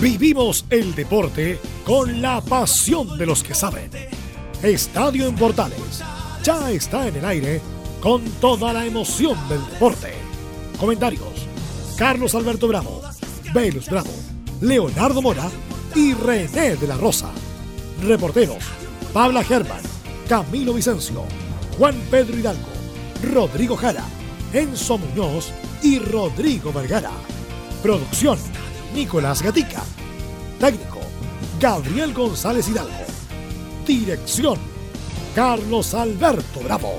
Vivimos el deporte con la pasión de los que saben. Estadio en Portales ya está en el aire con toda la emoción del deporte. Comentarios: Carlos Alberto Bravo, Velus Bravo, Leonardo Mora y René de la Rosa. Reporteros: Pabla Germán, Camilo Vicencio, Juan Pedro Hidalgo, Rodrigo Jara, Enzo Muñoz y Rodrigo Vergara. Producción: Nicolás Gatica. Técnico: Gabriel González Hidalgo. Dirección: Carlos Alberto Bravo.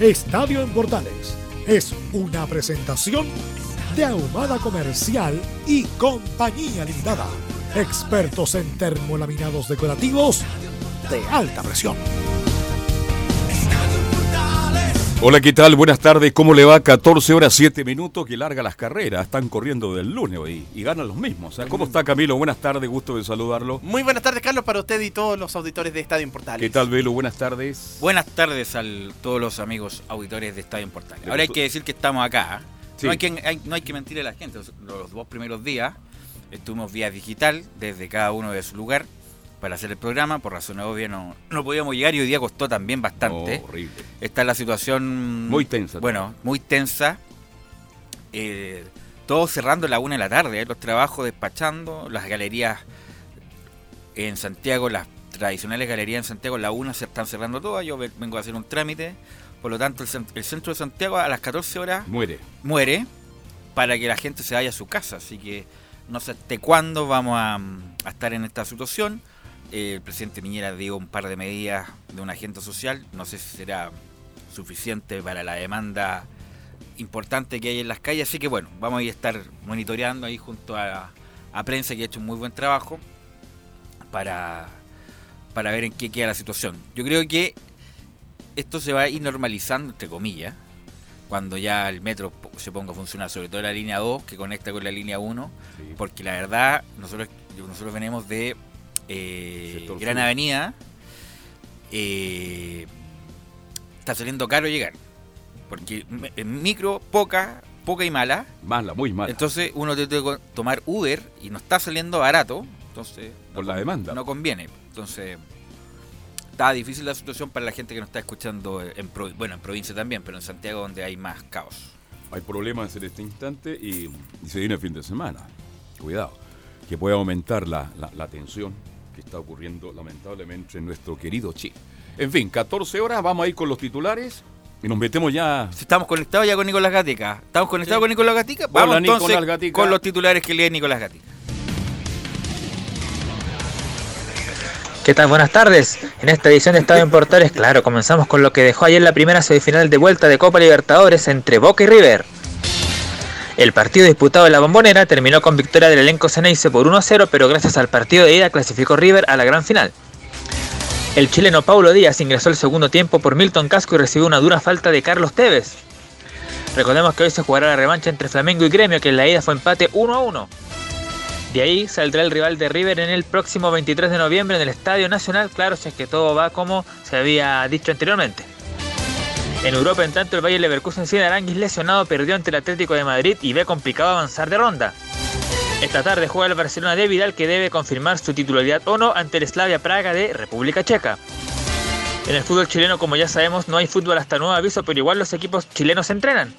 Estadio en Portales es una presentación de Ahumada Comercial y Compañía Limitada. Expertos en termolaminados decorativos de alta presión. Hola, ¿qué tal? Buenas tardes. ¿Cómo le va? 14 horas 7 minutos que larga las carreras. Están corriendo del lunes hoy y ganan los mismos. ¿Cómo está Camilo? Buenas tardes, gusto de saludarlo. Muy buenas tardes, Carlos, para usted y todos los auditores de Estadio Portales. ¿Qué tal, Velo? Buenas tardes. Buenas tardes a todos los amigos auditores de Estadio Portales. Ahora hay que decir que estamos acá. No, hay que, no hay que mentir a la gente. Los dos primeros días estuvimos vía digital desde cada uno de su lugar para hacer el programa. Por razones obvias no, no podíamos llegar y hoy día costó también bastante. Oh, horrible. Está la situación... Muy tensa. Bueno, muy tensa. Eh, todo cerrando a la una de la tarde. ¿eh? Los trabajos despachando, las galerías en Santiago, las tradicionales galerías en Santiago, la una se están cerrando todas. Yo vengo a hacer un trámite. Por lo tanto, el, centro de Santiago a las 14 horas muere. Muere para que la gente se vaya a su casa. Así que no sé hasta cuándo vamos a, a estar en esta situación el presidente Piñera dio un par de medidas de un agente social, no sé si será suficiente para la demanda importante que hay en las calles, así que bueno, vamos a estar monitoreando ahí junto a, prensa que ha hecho un muy buen trabajo para, para ver en qué queda la situación. Yo creo que esto se va a ir normalizando, entre comillas, cuando ya el metro se ponga a funcionar, sobre todo la línea 2 que conecta con la línea 1, porque la verdad nosotros, nosotros venimos de eh, Gran Avenida, eh, está saliendo caro llegar. Porque en micro, poca, poca y mala. Mala, muy mala. Entonces uno tiene que tomar Uber y no está saliendo barato. Entonces. Por la demanda. No conviene. Entonces. Está difícil la situación para la gente que nos está escuchando, en bueno, en provincia también, pero en Santiago donde hay más caos. Hay problemas en este instante y, se viene el fin de semana. Cuidado, que puede aumentar la, la tensión que está ocurriendo lamentablemente en nuestro querido Chile. En fin, 14 horas, vamos a ir con los titulares y nos metemos ya. Estamos conectados ya con Nicolás Gatica. ¿Estamos conectados con Nicolás Gatica? Vamos entonces con los titulares que lee Nicolás Gatica. ¿Qué tal? Buenas tardes. En esta edición de Estadio en Portales, claro, comenzamos con lo que dejó ayer la primera semifinal de vuelta de Copa Libertadores entre Boca y River. El partido disputado en la bombonera terminó con victoria del elenco Ceneice por 1-0, pero gracias al partido de ida clasificó River a la gran final. El chileno Paulo Díaz ingresó el segundo tiempo por Milton Casco y recibió una dura falta de Carlos Tevez. Recordemos que hoy se jugará la revancha entre Flamengo y Gremio, que en la ida fue empate 1-1. De ahí saldrá el rival de River en el próximo 23 de noviembre en el Estadio Nacional, claro, si es que todo va como se había dicho anteriormente. En Europa, en tanto, el Bayern Leverkusen sin Aranguis lesionado perdió ante el Atlético de Madrid y ve complicado avanzar de ronda. Esta tarde juega el Barcelona de Vidal que debe confirmar su titularidad o no ante el Slavia Praga de República Checa. En el fútbol chileno, como ya sabemos, no hay fútbol hasta nuevo aviso, pero igual los equipos chilenos entrenan.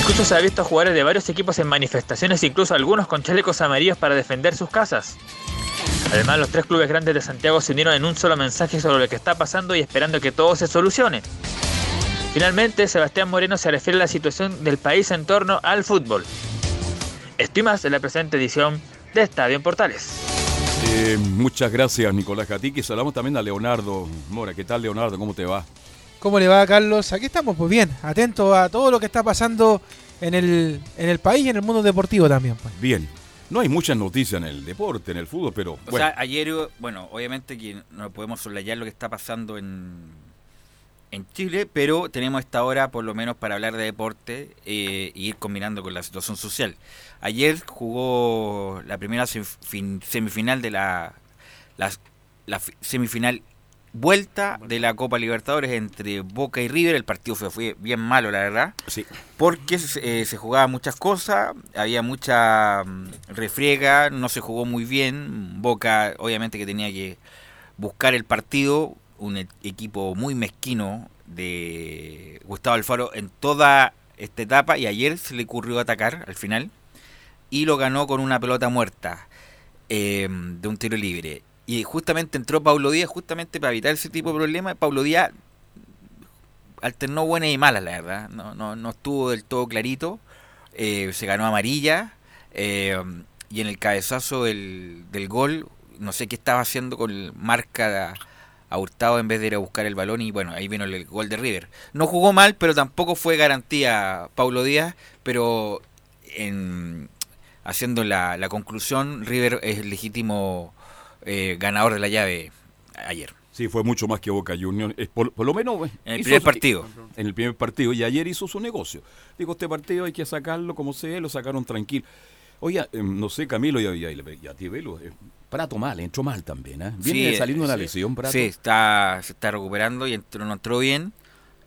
Incluso se ha visto jugadores de varios equipos en manifestaciones, incluso algunos con chalecos amarillos para defender sus casas. Además, los tres clubes grandes de Santiago se unieron en un solo mensaje sobre lo que está pasando y esperando que todo se solucione. Finalmente, Sebastián Moreno se refiere a la situación del país en torno al fútbol. Estoy más en la presente edición de Estadio en Portales. Eh, muchas gracias, Nicolás Gatiqui. Saludamos también a Leonardo Mora. ¿Qué tal, Leonardo? ¿Cómo te va? ¿Cómo le va, Carlos? Aquí estamos, pues bien, atentos a todo lo que está pasando en el, en el país y en el mundo deportivo también. Pues. Bien. No hay muchas noticias en el deporte, en el fútbol, pero. O sea, ayer, bueno, obviamente que no podemos soslayar lo que está pasando en, en Chile, pero tenemos esta hora por lo menos para hablar de deporte eh, y ir combinando con la situación social. Ayer jugó la primera semifinal de la, la, semifinal vuelta de la Copa Libertadores entre Boca y River. El partido fue, fue bien malo, la verdad. Sí. Porque se, eh, se jugaban muchas cosas, había mucha mm, refriega, no se jugó muy bien. Boca, obviamente, que tenía que buscar el partido. Un e- equipo muy mezquino de Gustavo Alfaro en toda esta etapa. Y ayer se le ocurrió atacar al final. Y lo ganó con una pelota muerta eh, de un tiro libre. Y justamente entró Paulo Díaz, justamente para evitar ese tipo de problemas. Paulo Díaz alternó buenas y malas, la verdad. No, no, no estuvo del todo clarito. Eh, se ganó amarilla. eh, y en el cabezazo del, del gol, no sé qué estaba haciendo con marca a Hurtado en vez de ir a buscar el balón. Y bueno, ahí vino el gol de River. No jugó mal, pero tampoco fue garantía Paulo Díaz. Pero en, haciendo la, la conclusión, River es el legítimo eh, ganador de la llave ayer. Sí, fue mucho más que Boca Juniors. Por, por lo menos. eh, En el primer su- partido. En el primer partido. Y ayer hizo su negocio. Digo, este partido hay que sacarlo como sea. Lo sacaron tranquilo. Oiga, eh, no sé, Camilo y, y- y- y a ti, Velo, eh, Prato mal, entró mal también. ¿eh? Viene Sí, saliendo una sí. lesión, Prato. Sí, está, se está recuperando y entró, no entró bien.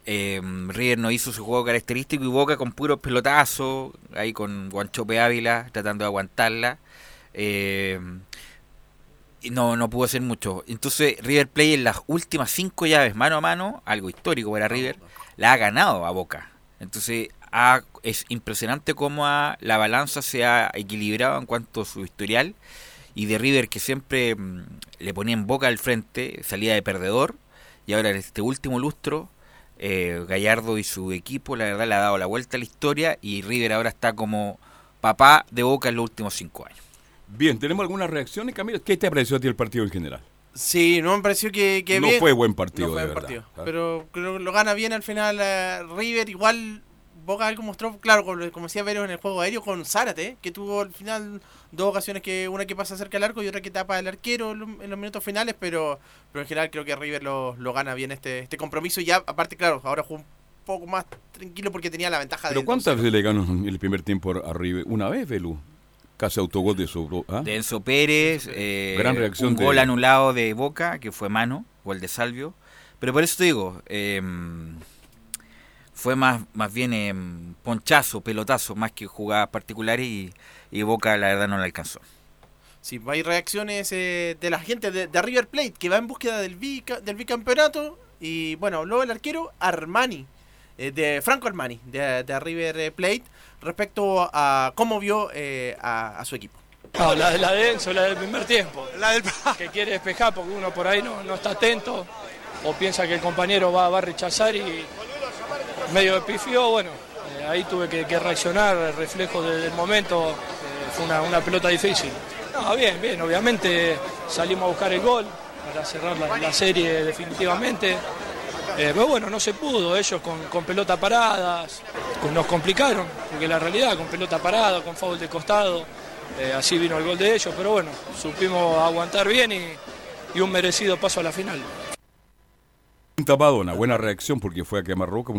Eh, River no hizo su juego característico y Boca con puros pelotazos, ahí con Guanchope Ávila tratando de aguantarla. Eh, y no, no pudo hacer mucho. Entonces River Play en las últimas cinco llaves mano a mano, algo histórico para River, la ha ganado a Boca. Entonces ha- es impresionante cómo ha- la balanza se ha equilibrado en cuanto a su historial y de River que siempre mm, le ponía en boca al frente, salía de perdedor, y ahora en este último lustro, eh, Gallardo y su equipo, la verdad, le ha dado la vuelta a la historia, y River ahora está como papá de boca en los últimos cinco años. Bien, ¿tenemos algunas reacciones, Camilo? ¿Qué te pareció a ti el partido en general? Sí, no me pareció que, que no bien. fue buen partido, No fue de buen verdad. partido. ¿ah? Pero creo que lo gana bien al final eh, River. Igual Boca algo mostró, claro, como, como decía Vero en el juego aéreo con Zárate, que tuvo al final dos ocasiones que una que pasa cerca del arco y otra que tapa el arquero en los, en los minutos finales, pero, pero en general creo que River lo, lo gana bien este, este compromiso. Y ya, aparte, claro, ahora jugó un poco más tranquilo porque tenía la ventaja ¿Pero de cuántas veces le ganó en el primer tiempo a River? Una vez, Velu. Casi autogol de su... ¿ah? De Enzo Pérez, eh, Gran reacción un de- gol anulado de Boca, que fue mano, gol de Salvio. Pero por eso te digo, eh, fue más, más bien eh, ponchazo, pelotazo, más que jugadas particulares y, y Boca la verdad no la alcanzó. Sí, hay reacciones eh, de la gente de, de River Plate que va en búsqueda del, bica- del bicampeonato. Y bueno, habló el arquero Armani, eh, de Franco Armani, de, de River Plate, respecto a cómo vio eh, a, a su equipo. No, la, la de Enzo, la del primer tiempo. La del que quiere despejar porque uno por ahí no, no está atento o piensa que el compañero va, va a rechazar y medio de pifió, bueno, eh, ahí tuve que, reaccionar, el reflejo de- del momento, eh, fue una, una pelota difícil. No, bien, bien, obviamente salimos a buscar el gol para cerrar la, la serie definitivamente. Eh, pero bueno, no se pudo, ellos con, con pelota paradas, nos complicaron, porque la realidad, con pelota parada, con foul de costado, así vino el gol de ellos, pero bueno, supimos aguantar bien y, y un merecido paso a la final. Tapadona, buena reacción porque fue a quemar roca,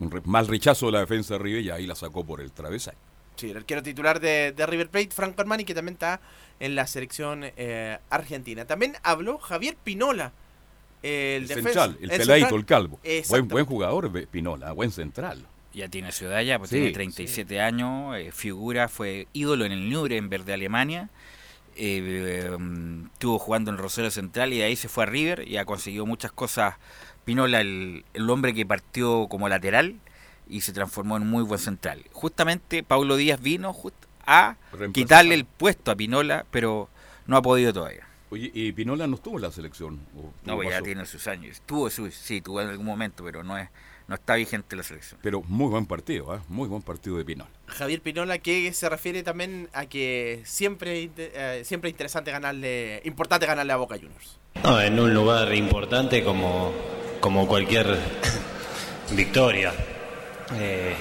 un re- mal rechazo de la defensa de River y ahí la sacó por el travesaño. Sí, el arquero titular de, de River Plate, Franco Armani, que también está en la selección eh, argentina. También habló Javier Pinola, el, El, central, el, el peladito, central. el calvo. Buen, buen jugador, Be- Pinola, buen central. Ya tiene ciudad ya, pues Sí, tiene 37 años, eh, figura, fue ídolo en el Nuremberg de Alemania, eh, eh, estuvo jugando en Rosario Central y de ahí se fue a River y ha conseguido muchas cosas. Pinola, el, el hombre que partió como lateral y se transformó en muy buen central. Justamente Paulo Díaz vino just- a quitarle el puesto a Pinola, pero no ha podido todavía. Oye, y Pinola no estuvo en la selección. ¿o No, pues ya tiene sus años. Tuvo su, sí, tuvo en algún momento, pero no es no está vigente la selección. Pero muy buen partido, ¿ah? muy buen partido de Pinola. Javier Pinola que se refiere también a que siempre eh, siempre es interesante ganarle importante ganarle a Boca Juniors. No, en un lugar importante como, como cualquier victoria. Eh,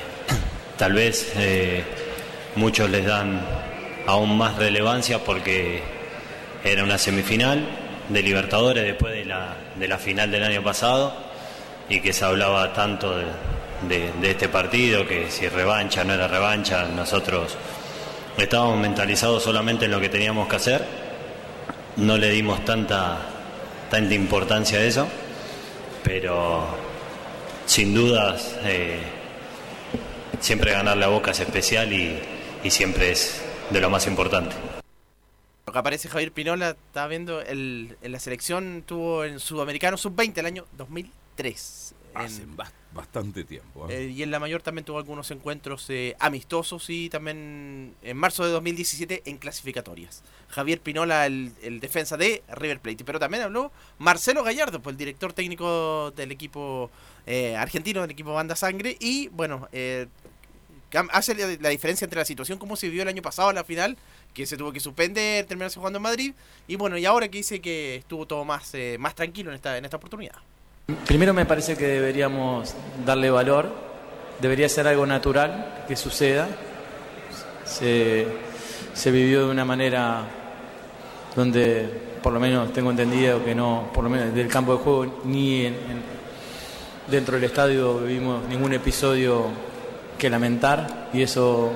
tal vez eh, muchos les dan aún más relevancia porque era una semifinal de Libertadores después de la, de la final del año pasado y que se hablaba tanto de, de- este partido, que si revancha no era revancha, nosotros estábamos mentalizados solamente en lo que teníamos que hacer no le dimos tanta, tanta importancia a eso. Pero sin dudas eh, siempre ganar la boca es especial y, y siempre es de lo más importante. Lo que aparece Javier Pinola, estaba viendo, el, en la selección tuvo en Sudamericano Sub-20 el año 2003. Hace En- bastante tiempo. ¿eh? eh, y en la mayor también tuvo algunos encuentros eh, amistosos y también en marzo de 2017 en clasificatorias. Javier Pinola, el, el defensa de River Plate. Pero también habló Marcelo Gallardo, pues el director técnico del equipo eh, argentino, del equipo Banda Sangre. Y bueno, eh, hace la, la diferencia entre la situación como se vivió el año pasado a la final, que se tuvo que suspender, terminarse jugando en Madrid. Y bueno, y ahora que dice que estuvo todo más, eh, más tranquilo en esta, en esta oportunidad. Primero me parece que deberíamos darle valor, debería ser algo natural que suceda. Se, se vivió de una manera donde, por lo menos tengo entendido que no, por lo menos del campo de juego ni en- en- dentro del estadio vivimos ningún episodio que lamentar y eso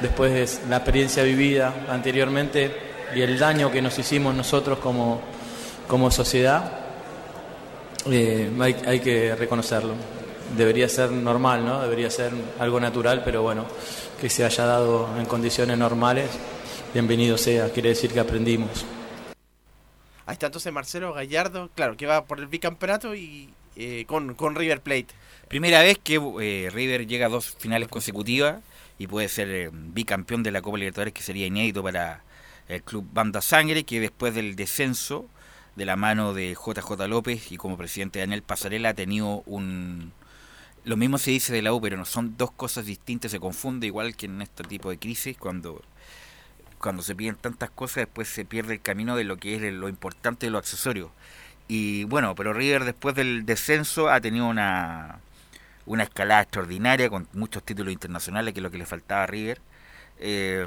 después de la experiencia vivida anteriormente y el daño que nos hicimos nosotros como, como sociedad, eh, hay, hay que reconocerlo. Debería ser normal, ¿no? Debería ser algo natural, pero bueno, que se haya dado en condiciones normales, bienvenido sea, quiere decir que aprendimos. Ahí está entonces Marcelo Gallardo, claro, que va por el bicampeonato y eh, con, con River Plate. Primera vez que eh, River llega a dos finales consecutivas y puede ser eh, bicampeón de la Copa Libertadores, que sería inédito para el club Banda Sangre, que después del descenso de la mano de JJ López y como presidente Daniel Pasarela ha tenido un... Lo mismo se dice de la U, pero no son dos cosas distintas, se confunde igual que en este tipo de crisis, cuando cuando se piden tantas cosas, después se pierde el camino de lo que es lo importante de lo accesorio. Y bueno, pero River después del descenso ha tenido una, una escalada extraordinaria con muchos títulos internacionales, que es lo que le faltaba a River. Eh,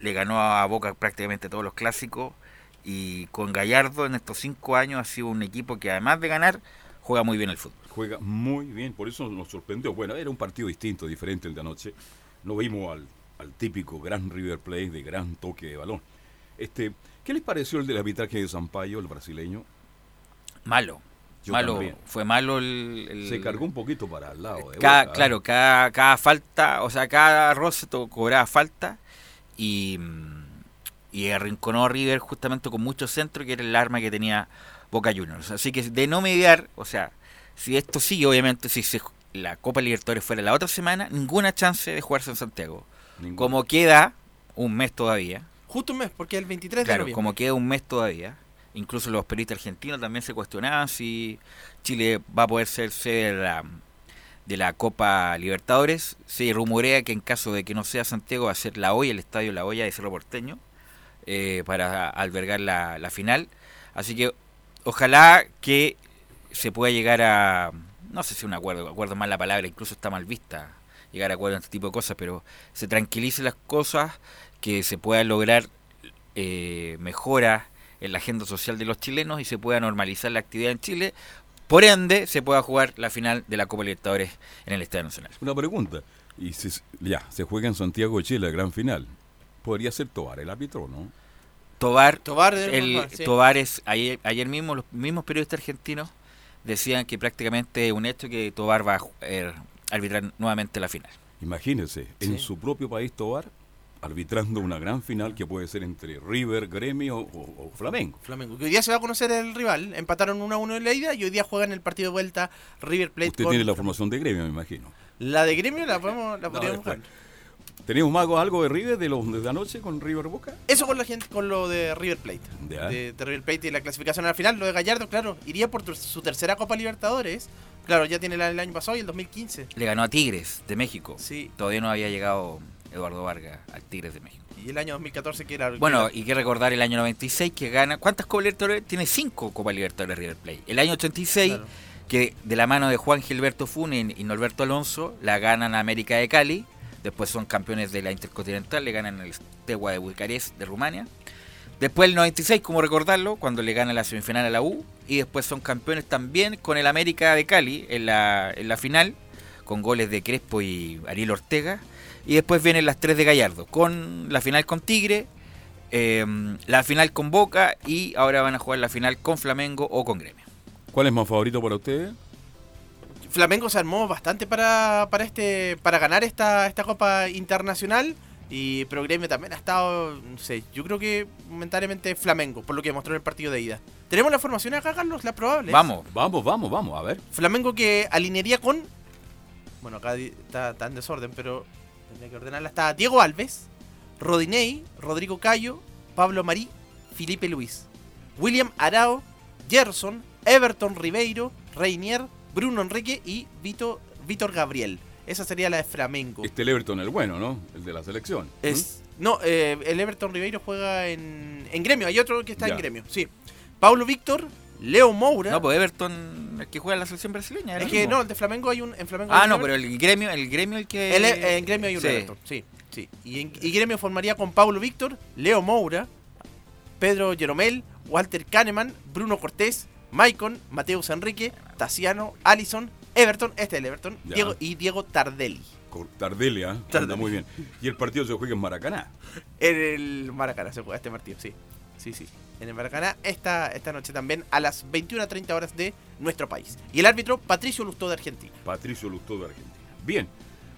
le ganó a Boca prácticamente todos los clásicos y con Gallardo en estos cinco años ha sido un equipo que además de ganar, juega muy bien el fútbol. Juega muy bien, por eso nos sorprendió. Bueno, era un partido distinto, diferente el de anoche. No vimos al, al típico gran River Plate de gran toque de balón. Este, ¿Qué les pareció el del arbitraje de Sampaio, el brasileño? Malo. Yo malo, también. fue malo el, el- Se cargó un poquito para el lado. De cada, Boca, ¿eh? claro, cada, cada falta, o sea, cada roce cobraba falta y, mm, y arrinconó a River justamente con mucho centro, que era el arma que tenía Boca Juniors. Así que de no mediar, o sea, si esto sigue, obviamente, si se- la Copa Libertadores fuera la otra semana, ninguna chance de jugarse en Santiago. Ningún- Como queda un mes todavía, Justo un mes, porque es el 23 de Claro, noviembre. como queda un mes todavía, incluso los periodistas argentinos también se cuestionaban si Chile va a poder ser sede de la, de la Copa Libertadores. Se rumorea que en caso de que no sea Santiago va a ser La Hoya, el estadio La Hoya de Cerro Porteño, eh, para albergar la, la final. Así que ojalá que se pueda llegar a, no sé si un acuerdo, acuerdo mal la palabra, incluso está mal vista llegar a acuerdo en este tipo de cosas, pero se tranquilicen las cosas, que se pueda lograr eh, mejora en la agenda social de los chilenos y se pueda normalizar la actividad en Chile. Por ende, se pueda jugar la final de la Copa Libertadores en el Estadio Nacional. Una pregunta. Y ya, se juega en Santiago de Chile, la gran final. Podría ser Tobar el árbitro, ¿no? Tobar, Tobar el, sí. Tobar es, ayer, ayer mismo los mismos periodistas argentinos decían que prácticamente es un hecho que Tobar va a eh, arbitrar nuevamente la final. Imagínense, en su propio país Tobar, arbitrando una gran final que puede ser entre River, Gremio o, o Flamengo. Flamengo. Que hoy día se va a conocer el rival. Empataron 1 a 1 en la ida y hoy día juegan el partido de vuelta River Plate. Usted con- tiene la formación de Gremio, me imagino. La de gremio la podemos la No, podríamos después. ¿Tenemos más algo de River de, los, de la noche con River Boca? Eso con la gente, con lo de River Plate. De, de River Plate y la clasificación al final. Lo de Gallardo, claro, iría por tu- su tercera Copa Libertadores. Claro, ya tiene la del año pasado y el 2015. Le ganó a Tigres de México. Sí. Todavía no había llegado Eduardo Vargas al Tigres de México. Y el año 2014 que era... Bueno, y que recordar el año 96 que gana. ¿Cuántas Copas Libertadores? Tiene cinco Copas Libertadores River Plate. El año 86, Claro. que de la mano de Juan Gilberto Funen y Norberto Alonso, la ganan a América de Cali. Después son campeones de la Intercontinental, le ganan el Steaua de Bucarest de Rumania. Después el 96, como recordarlo, cuando le gana la semifinal a la U. Y después son campeones también con el América de Cali en la, en la final, con goles de Crespo y Ariel Ortega. Y después vienen las tres de Gallardo, con la final con Tigre, eh, la final con Boca y ahora van a jugar la final con Flamengo o con Gremio. ¿Cuál es más favorito para ustedes? Flamengo se armó bastante para, para este para ganar esta, esta Copa Internacional. Y, pero Gremio también ha estado, no sé, yo creo que momentáneamente Flamengo, por lo que mostró en el partido de ida. ¿Tenemos la formación acá, Carlos? ¿La probable? Vamos. Vamos, vamos, vamos, a ver. Flamengo que alinearía con. Bueno, acá está, está en desorden, pero tendría que ordenarla. Está Diego Alves, Rodinei, Rodrigo Cayo, Pablo Marí, Felipe Luis, William Arao, Gerson, Everton Ribeiro, Reinier, Bruno Enrique y Vito, Víctor Gabriel. Esa sería la de Flamengo. Este el Everton, el bueno, ¿no? El de la selección. Es, no, eh, el Everton Ribeiro juega en, en gremio. Hay otro que está Ya. en gremio, sí. Pablo Víctor, Leo Moura. No, pues Everton, el que juega en la selección brasileña. es que mismo. no, el de Flamengo hay un. En Flamengo Ah, no, Everton. pero el gremio, el gremio el que. El- eh, en gremio hay un Sí. Everton, sí, sí. Y, en, y gremio formaría con Pablo Víctor, Leo Moura, Pedro Jeromel, Walter Kahneman, Bruno Cortés, Maicon, Mateus Enrique, Tassiano, Allison, Everton, este es el Everton, Ya. Diego, y Diego Tardelli. Tardelia, anda Tardelli. muy bien. Y el partido se juega en Maracaná. En el Maracaná se juega este partido, sí. Sí, sí. En el Maracaná esta, esta noche también a las 21.30 horas de nuestro país. Y el árbitro Patricio Lustó de Argentina. Patricio Lustó de Argentina. Bien,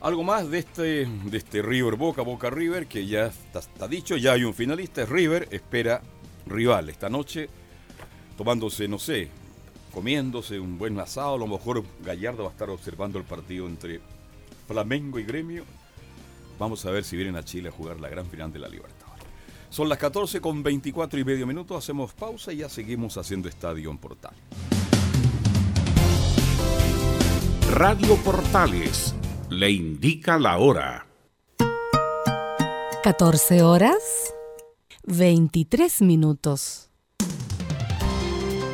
algo más de este, de este River Boca, Boca River, que ya está, está dicho, ya hay un finalista, es River, espera rival esta noche, tomándose, no sé, comiéndose un buen asado, a lo mejor Gallardo va a estar observando el partido entre Flamengo y Gremio. Vamos a ver si vienen a Chile a jugar la gran final de la Libertadores. Son las 14 con 24 y medio minutos, hacemos pausa y ya seguimos haciendo Estadio en Portal. Radio Portales le indica la hora. 14 horas 23 minutos.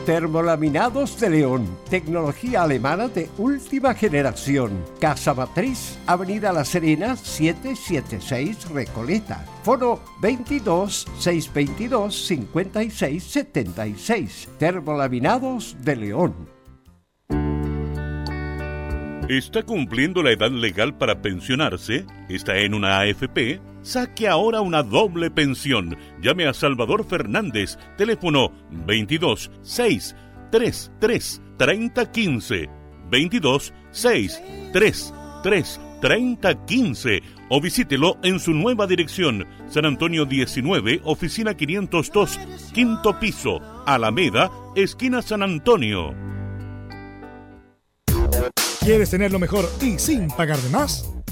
Termolaminados de León, tecnología alemana de última generación. Casa Matriz, Avenida La Serena, 776 Recoleta. Foro 22 622 56 76. Termolaminados de León. ¿Está cumpliendo la edad legal para pensionarse? ¿Está en una AFP? Saque ahora una doble pensión. Llame a Salvador Fernández, teléfono 22 6 33 30 15 22 6 3 3 30 15 o visítelo en su nueva dirección, San Antonio 19, oficina 502, quinto piso, Alameda, esquina San Antonio. ¿Quieres tener lo mejor y sin pagar de más?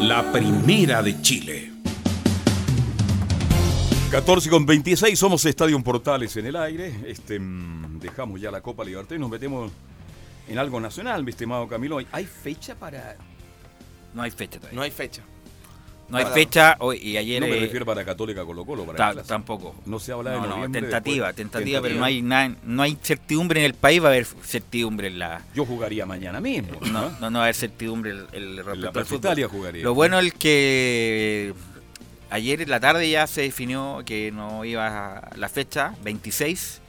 La primera de Chile. 14 con 26, somos Estadio Portales en el aire. Este, mm, dejamos ya la Copa Libertad y nos metemos en algo nacional, mi estimado Camilo. ¿Hay fecha para.? No hay fecha todavía. No hay fecha. No hay Para- fecha hoy y ayer. No me eh, refiero para Católica Colo Colo, para ta- tampoco. No se habla de No, no, tentativa, tentativa, pero no hay nada, no hay certidumbre en el país, va a haber certidumbre en la. Yo jugaría mañana mismo. No, no, no va a haber certidumbre el, el respecto al fútbol. Italia jugaría. Lo bueno es que ayer en la tarde ya se definió que no iba a la fecha 26.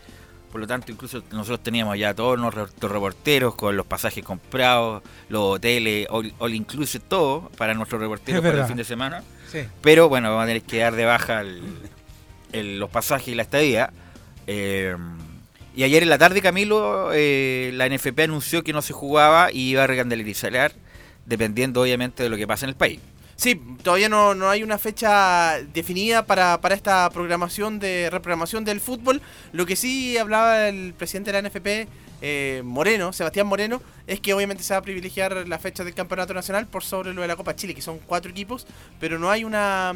Por lo tanto, incluso nosotros teníamos ya todos nuestros reporteros con los pasajes comprados, los hoteles, all, all inclusive, todo para nuestros reporteros para el fin de semana. Sí. Pero bueno, vamos a tener que dar de baja el- los pasajes y la estadía. Eh, y ayer en la tarde, Camilo, eh, la NFP anunció que no se jugaba y iba a recandelizar, dependiendo obviamente de lo que pasa en el país. Sí, todavía no, no hay una fecha definida para, para esta programación de reprogramación del fútbol. Lo que sí hablaba el presidente de la NFP, eh, Moreno, Sebastián Moreno, es que obviamente se va a privilegiar la fecha del Campeonato Nacional por sobre lo de la Copa Chile, que son cuatro equipos, pero no hay una,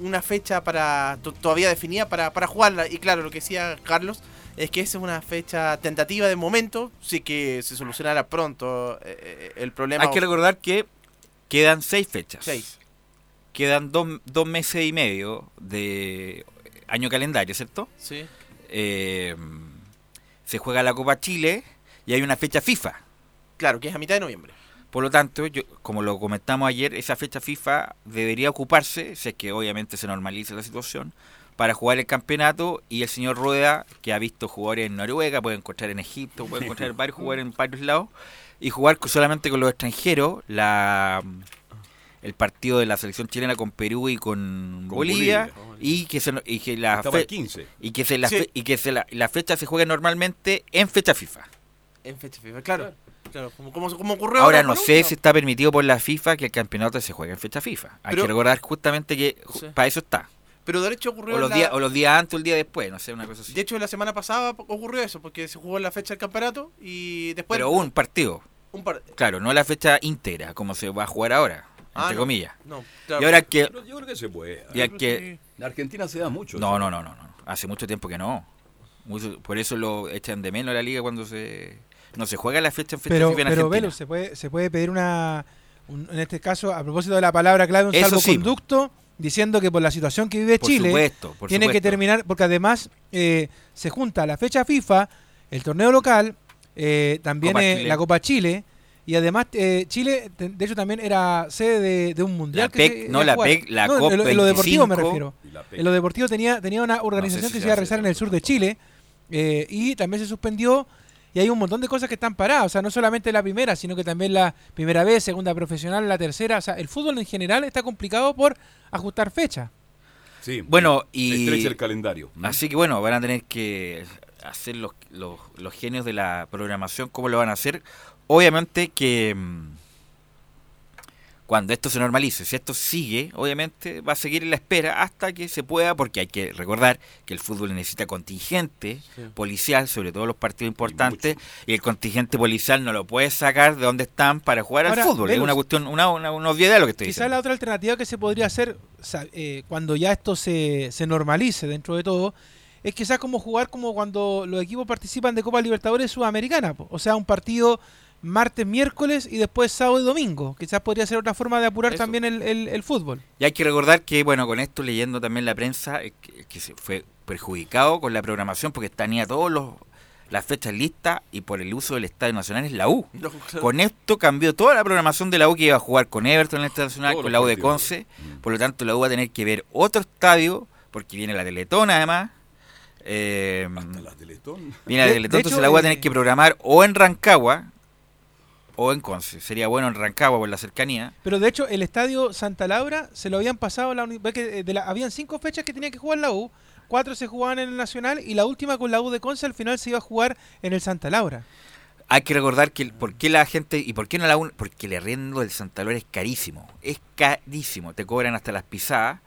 una fecha para to- todavía definida para, para jugarla. Y claro, lo que decía Carlos es que esa es una fecha tentativa de momento, sí que se solucionará pronto eh, eh, el problema. Hay que recordar que quedan seis fechas. Seis. Quedan dos, dos meses y medio de año calendario, ¿cierto? Sí. Eh, se juega la Copa Chile y hay una fecha FIFA. Claro, que es a mitad de noviembre. Por lo tanto, yo, como lo comentamos ayer, esa fecha FIFA debería ocuparse, si es que obviamente se normaliza la situación, para jugar el campeonato y el señor Rueda, que ha visto jugadores en Noruega, puede encontrar en Egipto, puede encontrar varios jugadores en varios lados, y jugar solamente con los extranjeros la el partido de la selección chilena con Perú y con, Con Bolivia, Bolivia. y que se, y que la Estaba el fe- 15. y que se la, Sí. fe- y que se la, la fecha se juegue normalmente en fecha FIFA. En fecha FIFA, claro. Claro, como, como, como ocurrió Ahora con no sé si está permitido por la FIFA que el campeonato se juegue en fecha FIFA. Hay Pero- que recordar justamente que ju- Sí. para eso está. Pero de hecho ocurrió O los, la- días, o los días antes o el día después, no sé, una cosa así. De hecho, la semana pasada ocurrió eso, porque se jugó en la fecha del campeonato y después... Pero un partido. Un par- Claro, no la fecha íntegra, como se va a jugar ahora, Ah, entre no. comillas. No, Y ahora que... Pero yo creo que se puede. Y que... En Argentina se da mucho. No, no, no, no, no. Hace mucho tiempo que no. Mucho- por eso lo echan de menos la liga cuando se... No se juega la fecha en fecha Pero, FIFA en pero Argentina. Velus, se puede, se puede pedir una, un- en este caso, a propósito de la palabra clave, un Eso sí. salvoconducto, diciendo que por la situación que vive Por Chile, supuesto, por tiene que terminar, porque además eh, se junta la fecha FIFA, el torneo local, eh, también Copa eh, la Copa Chile, y además eh, Chile, de hecho, también era sede de, de un mundial. La que PEC, se no, la jugar. PEC, la No, COP en, lo- en lo deportivo me 25, refiero. PEC. En lo deportivo tenía, tenía una organización si que se iba a realizar en el sur de Chile eh, y también se suspendió y hay un montón de cosas que están paradas, o sea, no solamente la primera, sino que también la primera vez, segunda profesional, la tercera, o sea, el fútbol en general está complicado por ajustar fecha. Sí. Bueno, y... estrecha el calendario. ¿no? Así que bueno, van a tener que hacer los, los, los genios de la programación, ¿cómo lo van a hacer? Obviamente que mm, cuando esto se normalice, si esto sigue, obviamente va a seguir en la espera hasta que se pueda, porque hay que recordar que el fútbol necesita contingente policial, sobre todo los partidos importantes, y, el contingente policial no lo puede sacar de donde están para jugar Ahora, al fútbol. es una cuestión, una, una, una obviedad lo que estoy Quizás diciendo. la otra alternativa que se podría hacer eh, cuando ya esto se, se normalice dentro de todo es quizás como jugar como cuando los equipos participan de Copa Libertadores Sudamericana, o sea, un partido martes, miércoles y después sábado y domingo. Quizás podría ser otra forma de apurar Eso. también el, el- el fútbol. Y hay que recordar que, bueno, con esto, leyendo también la prensa, eh, que, que se fue perjudicado con la programación porque tenía todos los las fechas listas y por el uso del Estadio Nacional es la U. No, claro. Con esto cambió toda la programación de la U que iba a jugar con Everton en el Estadio Nacional, con la U de. Conce. Por lo tanto, la U va a tener que ver otro estadio, porque viene la Teletón además. Eh, Hasta la Teletón. viene la Teletón, de entonces hecho, la U va a eh, tener que programar o en Rancagua o en Conce. Sería bueno en Rancagua por la cercanía. Pero de hecho, el estadio Santa Laura se lo habían pasado a la eh, de la- habían cinco fechas que tenía que jugar la U, cuatro se jugaban en el Nacional y la última con la U de Conce al final se iba a jugar en el Santa Laura. Hay que recordar que por qué la gente y por qué no la un- porque el arriendo del Santa Laura es carísimo, es carísimo, te cobran hasta las pisadas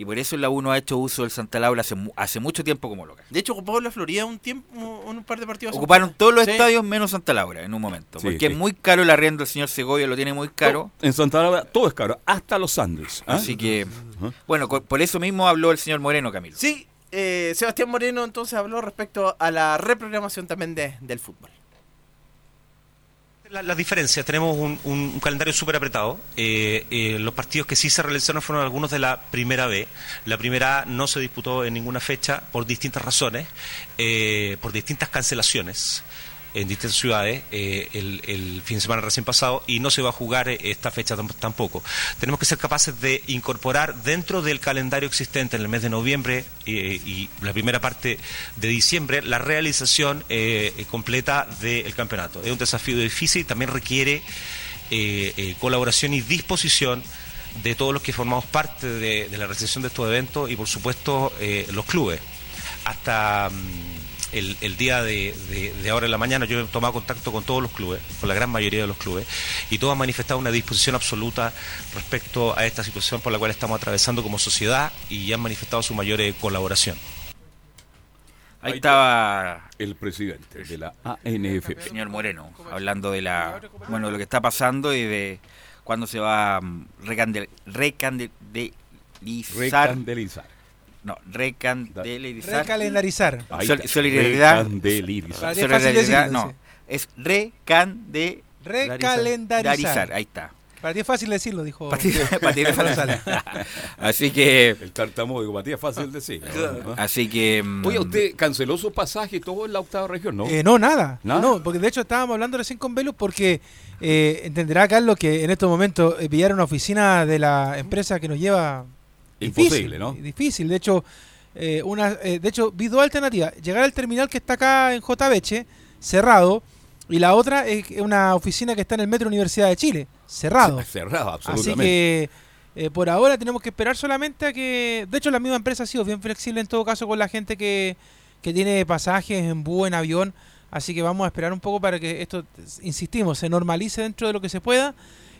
y por eso la U no ha hecho uso del Santa Laura hace, mu- hace mucho tiempo como local. De hecho, ocupó la Florida un tiempo, un, par de partidos. hace Ocuparon todos los Sí. estadios menos Santa Laura en un momento, Sí, porque sí. es muy caro el arriendo, el señor Segovia lo tiene muy caro. En Santa Laura todo es caro, hasta los Andes. ¿ah? Así que, bueno, por eso mismo habló el señor Moreno Camilo. Sí, eh, Sebastián Moreno entonces habló respecto a la reprogramación también de, del fútbol. La, la diferencia, tenemos un calendario súper apretado. Eh, eh, los partidos que sí se realizaron fueron algunos de la primera B. La primera A no se disputó en ninguna fecha por distintas razones, eh, por distintas cancelaciones en distintas ciudades eh, el, fin de semana recién pasado y no se va a jugar eh, esta fecha tam- tampoco. Tenemos que ser capaces de incorporar dentro del calendario existente en el mes de noviembre eh, y la primera parte de diciembre la realización completa del campeonato. Es un desafío difícil, también requiere colaboración y disposición de todos los que formamos parte de, la recepción de estos eventos y por supuesto los clubes. Hasta mm, el, el día de, de- de ahora en la mañana yo he tomado contacto con todos los clubes, con la gran mayoría de los clubes, y todos han manifestado una disposición absoluta respecto a esta situación por la cual estamos atravesando como sociedad y han manifestado su mayor eh, colaboración. Ahí estaba el presidente de la ANFP. señor Moreno, hablando de la bueno de lo que está pasando y de cuándo se va a mm, recandel- recandelizar. Recandelizar. No, recandelizar. Recalendarizar. Sol- solidaridad. Recandelizar. Solidaridad, decirlo, no, es recandelarizar. Recalendarizar. Ahí está. Para ti es fácil decirlo, dijo. Para ti- para ti es fácil. González. Así que El tartamudo, para ti es fácil decir. ¿no? así que mm, Oye, usted canceló su pasaje y todo en la octava región, ¿no? Eh, no, nada. ¿Nada? No, porque de hecho estábamos hablando recién con Velus porque eh, entenderá Carlos que en estos momentos eh, pillar una oficina de la empresa que nos lleva Imposible, ¿no? Difícil. De hecho, eh, una, eh, de hecho vi dos alternativas. Llegar al terminal que está acá en JBH, cerrado, y la otra es una oficina que está en el Metro Universidad de Chile, cerrado. Cerrado, Así absolutamente. que eh, por ahora tenemos que esperar solamente a que... De hecho, la misma empresa ha sido bien flexible en todo caso con la gente que, que tiene pasajes en búho, en avión. Así que vamos a esperar un poco para que esto, insistimos, se normalice dentro de lo que se pueda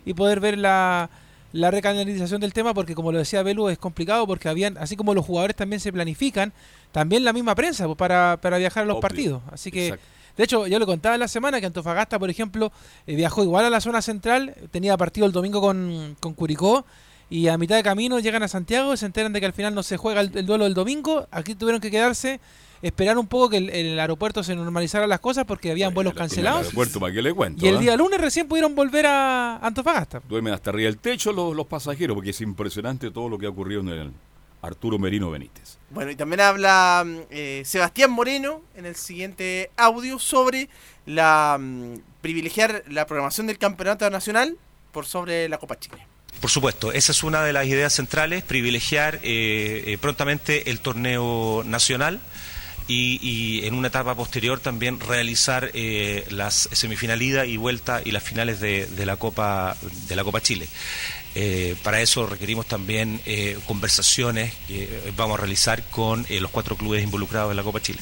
y poder ver la, la recanalización del tema, porque como lo decía Belu, es complicado porque habían, así como los jugadores también se planifican, también la misma prensa pues, para, para viajar a los Obvio. partidos. Así que... Exacto. De hecho, yo le contaba en la semana que Antofagasta, por ejemplo, eh, viajó igual a la zona central, tenía partido el domingo con, con Curicó, y a mitad de camino llegan a Santiago y se enteran de que al final no se juega el, el duelo del domingo. Aquí tuvieron que quedarse, esperar un poco que el, el aeropuerto se normalizara las cosas porque habían vuelos En el cancelados. aeropuerto, ¿para qué le cuento? Y el ah? día lunes recién pudieron volver a Antofagasta. Duermen hasta arriba del techo los, los pasajeros, porque es impresionante todo lo que ha ocurrido en el Arturo Merino Benítez. Bueno, y también habla mm, eh, Sebastián Moreno en el siguiente audio sobre la mm, privilegiar la programación del campeonato nacional por sobre la Copa Chile. Por supuesto, esa es una de las ideas centrales, privilegiar eh, eh, prontamente el torneo nacional y, y en una etapa posterior también realizar eh, las semifinal ida y vuelta y las finales de, de la Copa de la Copa Chile. Eh, para eso requerimos también eh, conversaciones que vamos a realizar con eh, los cuatro clubes involucrados en la Copa Chile.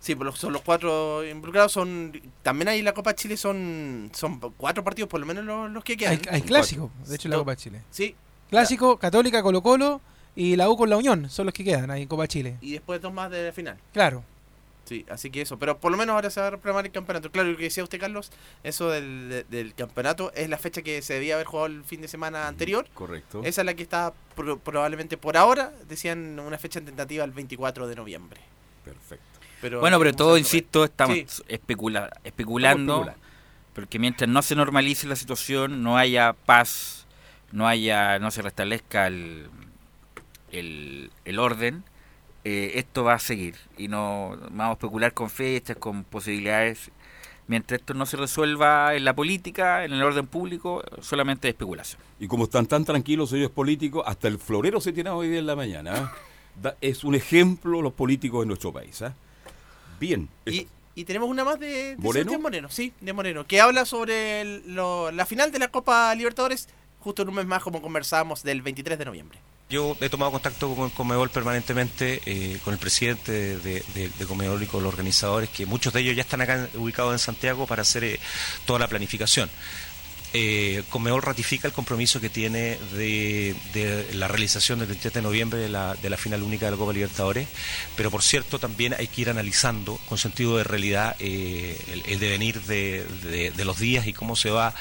Sí, pues los- son los cuatro involucrados, son también ahí en la Copa Chile son son cuatro partidos por lo menos los, los que quedan. Hay, hay clásico, de hecho, en la Copa Chile. Sí, Clásico, Católica, Colo Colo y la U con la Unión, son los que quedan ahí en Copa Chile. y después dos más de la final. Claro. Sí, así que eso, pero por lo menos ahora se va a reprogramar el campeonato. Claro, lo que decía usted, Carlos, eso del, de- del campeonato es la fecha que se debía haber jugado el fin de semana anterior. Correcto. Esa es la que está pro- probablemente por ahora, decían una fecha tentativa el 24 de noviembre. Perfecto. Pero bueno, pero todo, insisto, estamos Sí. especula- especulando, Estamos especulando. porque mientras no se normalice la situación, no haya paz, no haya, no se restablezca el, el, el orden, eh, esto va a seguir y no vamos a especular con fechas, con posibilidades. Mientras esto no se resuelva en la política, en el orden público, solamente especulación. Y como están tan tranquilos ellos políticos, hasta el florero se tiene hoy día en la mañana. ¿ah? Da- es un ejemplo los políticos de nuestro país. ¿ah? Bien. Y, y tenemos una más de, de ¿Moreno? Moreno, sí, de Moreno, que habla sobre el- lo- la final de la Copa Libertadores, justo en un mes más como conversábamos del 23 de noviembre. Yo he tomado contacto con Comebol permanentemente, eh, con el presidente de, de, Comebol y con los organizadores, que muchos de ellos ya están acá ubicados en Santiago para hacer eh, toda la planificación. Eh, Conmebol ratifica el compromiso que tiene de, la realización del 27 de noviembre de la, de la final única de la Copa Libertadores, pero por cierto también hay que ir analizando con sentido de realidad eh, el, devenir de, de- de los días y cómo se va,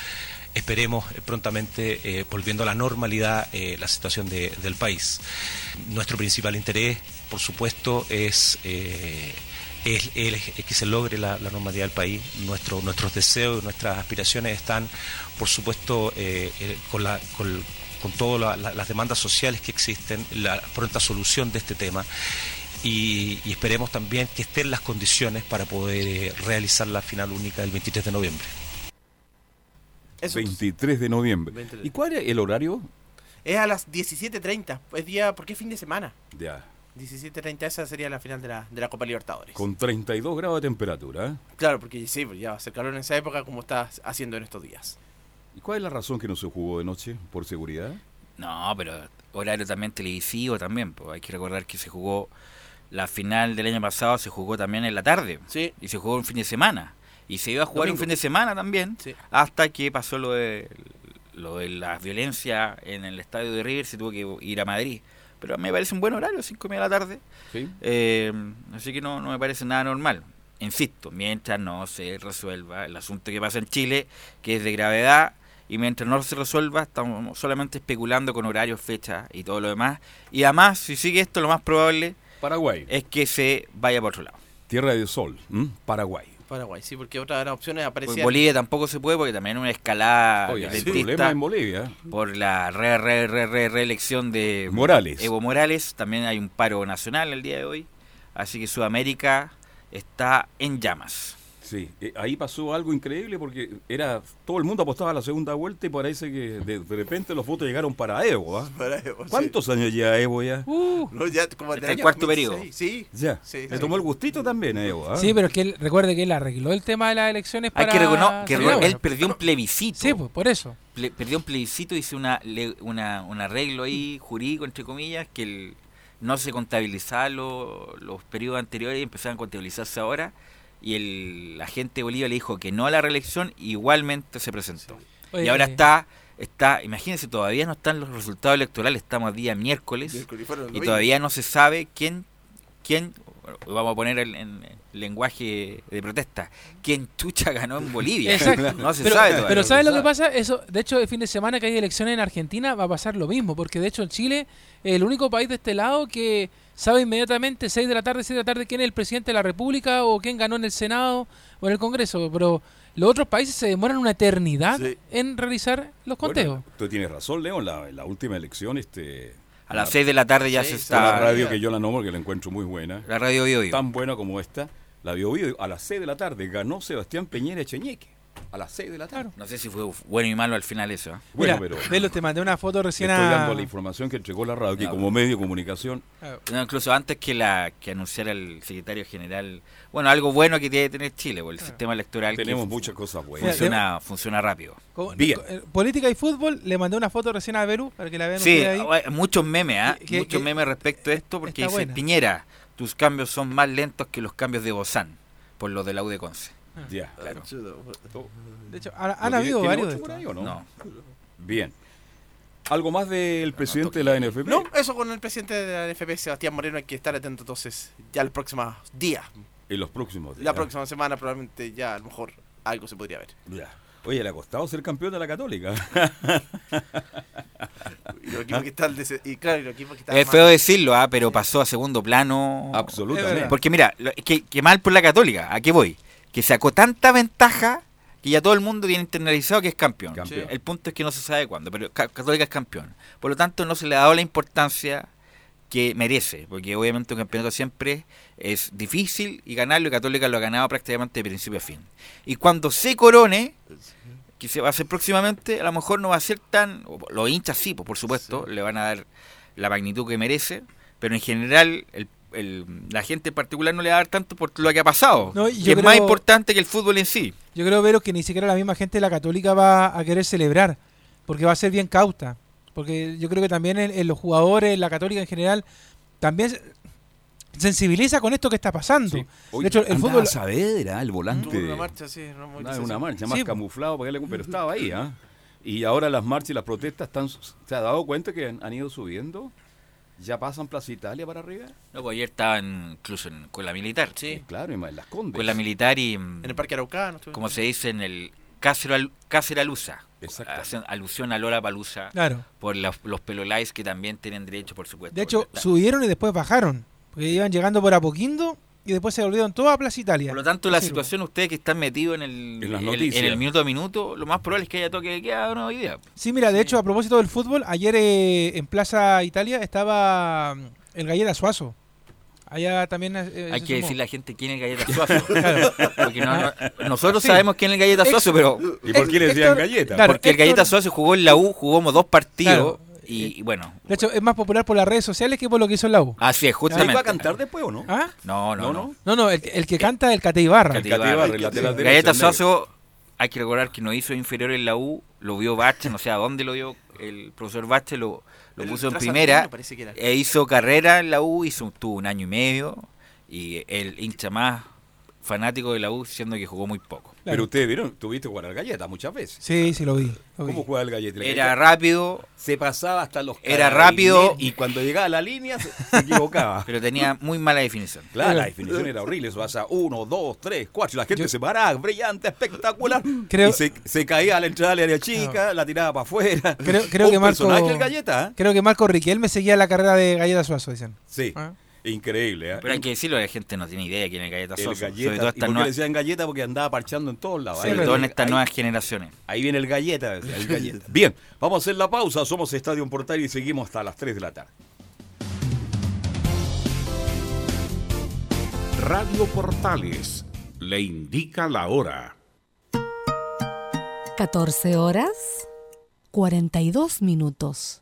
esperemos eh, prontamente, eh, volviendo a la normalidad eh, la situación de- del país. Nuestro principal interés, por supuesto, es... eh, es, que se logre la, normalidad del país. Nuestro, nuestros deseos, nuestras aspiraciones están, por supuesto, con, la, con, todas la- la- las demandas sociales que existen, la pronta solución de este tema. Y, y esperemos también que estén las condiciones para poder realizar la final única del 23 de noviembre. 23 de noviembre. 23. ¿Y cuál es el horario? Es a las 17.30, es día, porque es fin de semana. Ya. 17.30, esa sería la final de la, de la Copa Libertadores. Con 32 grados de temperatura. ¿eh? Claro, porque sí, pues ya va a ser calor en esa época como está haciendo en estos días. ¿Y cuál es la razón que no se jugó de noche? ¿Por seguridad? No, pero horario también televisivo también. Pues. Hay que recordar que se jugó la final del año pasado, se jugó también en la tarde. Sí. Y se jugó un fin de semana. Y se iba a jugar un fin de semana también, Sí. hasta que pasó lo de, lo de la violencia en el estadio de River, se tuvo que ir a Madrid. Pero me parece un buen horario, 5 y media de la tarde. Sí. Eh, así que no, no me parece nada normal. Insisto, mientras no se resuelva el asunto que pasa en Chile, que es de gravedad, y mientras no se resuelva, estamos solamente especulando con horarios, fechas y todo lo demás. Y además, si sigue esto, lo más probable Paraguay. es que se vaya por otro lado. Tierra del Sol. Paraguay. Paraguay, sí, porque otras de las opciones Pues aparecían. Bolivia tampoco se puede porque también una escalada Oye, hay problemas en Bolivia. por la re, re, re, re- reelección de Morales. Evo Morales. También hay un paro nacional el día de hoy. Así que Sudamérica está en llamas. Sí, eh, ahí pasó algo increíble porque era todo el mundo apostaba a la segunda vuelta y parece que de, de repente los votos llegaron para Evo. ¿ah? Para Evo, sí. ¿Cuántos años lleva Evo ya? No, ya como Está del en año cuarto 2006, periodo. Sí. Ya, Sí, le sí. tomó el gustito también a Evo. ¿ah? Sí, pero es que él, recuerde que él arregló el tema de las elecciones Hay para... que reconocer que él perdió un plebiscito. Sí, pues, por eso. Ple- perdió un plebiscito, hizo una, le- una, un arreglo ahí jurídico, entre comillas, que el- no se contabilizaban lo- los periodos anteriores y empezaban a contabilizarse ahora. Y el, la gente de Bolivia le dijo que no a la reelección, igualmente se presentó. Oye, y ahora está, está, imagínense, todavía no están los resultados electorales, estamos día miércoles, Miércoles, y todavía no se sabe quién, quién, bueno, vamos a poner el- en, en lenguaje de protesta, quién chucha ganó en Bolivia. Exacto. No se pero, sabe todavía. Pero ¿sabes lo que pasa? Eso, de hecho, el fin de semana que hay elecciones en Argentina va a pasar lo mismo, porque de hecho en Chile es el único país de este lado que sabe inmediatamente 6 de la tarde, 6 de la tarde quién es el presidente de la República o quién ganó en el Senado o en el Congreso, pero los otros países se demoran una eternidad Sí. en realizar los Bueno, conteos. tú tienes razón, León. La, la última elección, este, A las 6 de la tarde ya Sí, se sí, la está. radio que yo la nombro, que la encuentro muy buena, La radio Bio Bio. tan buena como esta, la vio Bio, a las 6 de la tarde ganó Sebastián Peñera Echeñeque. A las 6 de la tarde. No sé si fue bueno y malo al final eso. ¿eh? Bueno, Mira, pero Velo, te mandé una foto recién estoy a... dando la información que entregó la radio, que Ya, como medio de comunicación No, incluso antes que la que anunciara el secretario general. Bueno, algo bueno que tiene que tener Chile, porque el sistema electoral tenemos muchas cosas buenas. funciona, funciona rápido. Con- Bien. con- eh, política y fútbol, le mandé una foto recién a Beru para que la vean Sí, ahí. muchos memes, ¿ah? Que- que- muchos que- memes respecto a esto, porque dice buena. Piñera, tus cambios son más lentos que los cambios de Bozán, por los de la U de Conce. Ya, Claro. De hecho, han, han ¿No tiene- habido tiene varios de ocho por estos. ahí o no? No. Bien. ¿Algo más del presidente de la NFP? No, eso con el presidente de la NFP, Sebastián Moreno, hay que estar atento entonces ya el próximo día. En los próximos días. La próxima semana probablemente ya a lo mejor algo se podría ver. Ya. Oye, le ha costado ser campeón de la Católica. Y que dese- y claro, y los equipos que están Es feo decirlo, ¿ah? pero pasó a segundo plano. Absolutamente. Porque mira, lo- que, que mal por la Católica, ¿a qué voy? Que sacó tanta ventaja que ya todo el mundo tiene internalizado que es campeón. Campeón. El punto es que no se sabe cuándo, pero Ca- Católica es campeón. Por lo tanto, no se le ha dado la importancia que merece, porque obviamente un campeonato siempre es difícil y ganarlo, y Católica lo ha ganado prácticamente de principio a fin. Y cuando se corone, que se va a hacer próximamente, a lo mejor no va a ser tan... Los hinchas sí, pues, por supuesto, le van a dar la magnitud que merece, pero en general el, el- la gente en particular no le va a dar tanto por lo que ha pasado. No, y que es más importante que el fútbol en sí. Yo creo, Vero, que ni siquiera la misma gente de la Católica va a querer celebrar, porque va a ser bien cauta. Porque yo creo que también en, en los jugadores, la Católica en general, también se- sensibiliza con esto que está pasando. Sí. Oye, De hecho, el fútbol... Saavedra, el volante. Tuvo una marcha, sí, no muy una marcha más Sí, camuflado, para que le- pero estaba ahí, ¿ah? Y ahora las marchas y las protestas están. ¿Se ha dado cuenta que han, han ido subiendo? ¿Ya pasan Plaza Italia para arriba? No, pues ayer estaban incluso en, con la militar. Sí. Claro, y más en las condes. Con la militar y, En el Parque Araucano. como se dice en el Cáceres Cáceralusa. Exacto. Hacen alusión a Lola Palusa Claro. por los, los pelolais que también tienen derecho, por supuesto. De hecho, subieron y después bajaron. Porque iban llegando por Apoquindo y después se volvieron todos a Plaza Italia. Por lo tanto, la Sí, situación, ustedes que están metidos en el, En las en- noticias. en el minuto a minuto, lo más probable es que haya toque de queda hoy día. Sí, mira, de hecho, a propósito del fútbol, ayer eh, en Plaza Italia estaba mm, el Galleta Suazo. Allá también. eh, Hay que sumó. decirle a la gente quién es Galleta Suazo. Claro. Porque no- no- nosotros Sí. sabemos quién es Galleta Suazo, pero ¿Y por qué le decían galleta? claro, porque el Galleta Suazo jugó en la U, jugamos dos partidos Claro. Y, y bueno, De hecho, es más popular por las redes sociales que por lo que hizo en la U. así es, ¿Se iba justamente. a cantar después o no? ¿Ah? No, no, No, no. no. El, el que canta es el Cate Ibarra. Cate Cate Ibarra. Ibarra, el derecho, Galleta el hay que recordar que no hizo inferior en la U, lo vio Bache, no sé a dónde lo vio el profesor Bache, lo, lo El puso en primera, e hizo carrera en la U, hizo, tuvo un año y medio, y el hincha más fanático de la U, siendo que jugó muy poco. Pero ustedes vieron, tuviste jugar al galleta muchas veces. Sí, sí, lo vi. lo vi. ¿Cómo jugaba el galleta? El Era galleta rápido, Se pasaba hasta los Era rápido. Y cuando llegaba a la línea se, se equivocaba. pero tenía muy mala definición. Claro, la definición era horrible. Eso pasa uno, dos, tres, cuatro. Y la gente se paraba, brillante, espectacular. Creo- Y se, se caía a la entrada del área chica, la tiraba para afuera. Creo, creo Un que Marco. galleta, ¿eh? Creo que Marco Riquelme seguía la carrera de Galleta Suazo, dicen. Sí, Ah. Increíble. ¿eh? Pero hay que decirlo, la gente no tiene idea quién es Galleta galleta. sobre todo ¿Y estas por qué le decían galleta? Porque andaba parchando en todos lados. sobre Ahí- todo en estas ahí- nuevas generaciones. Ahí viene el galleta, el galleta. Bien, vamos a hacer la pausa. Somos Estadio Portal y seguimos hasta las 3 de la tarde. Radio Portales le indica la hora. 14 horas 42 minutos.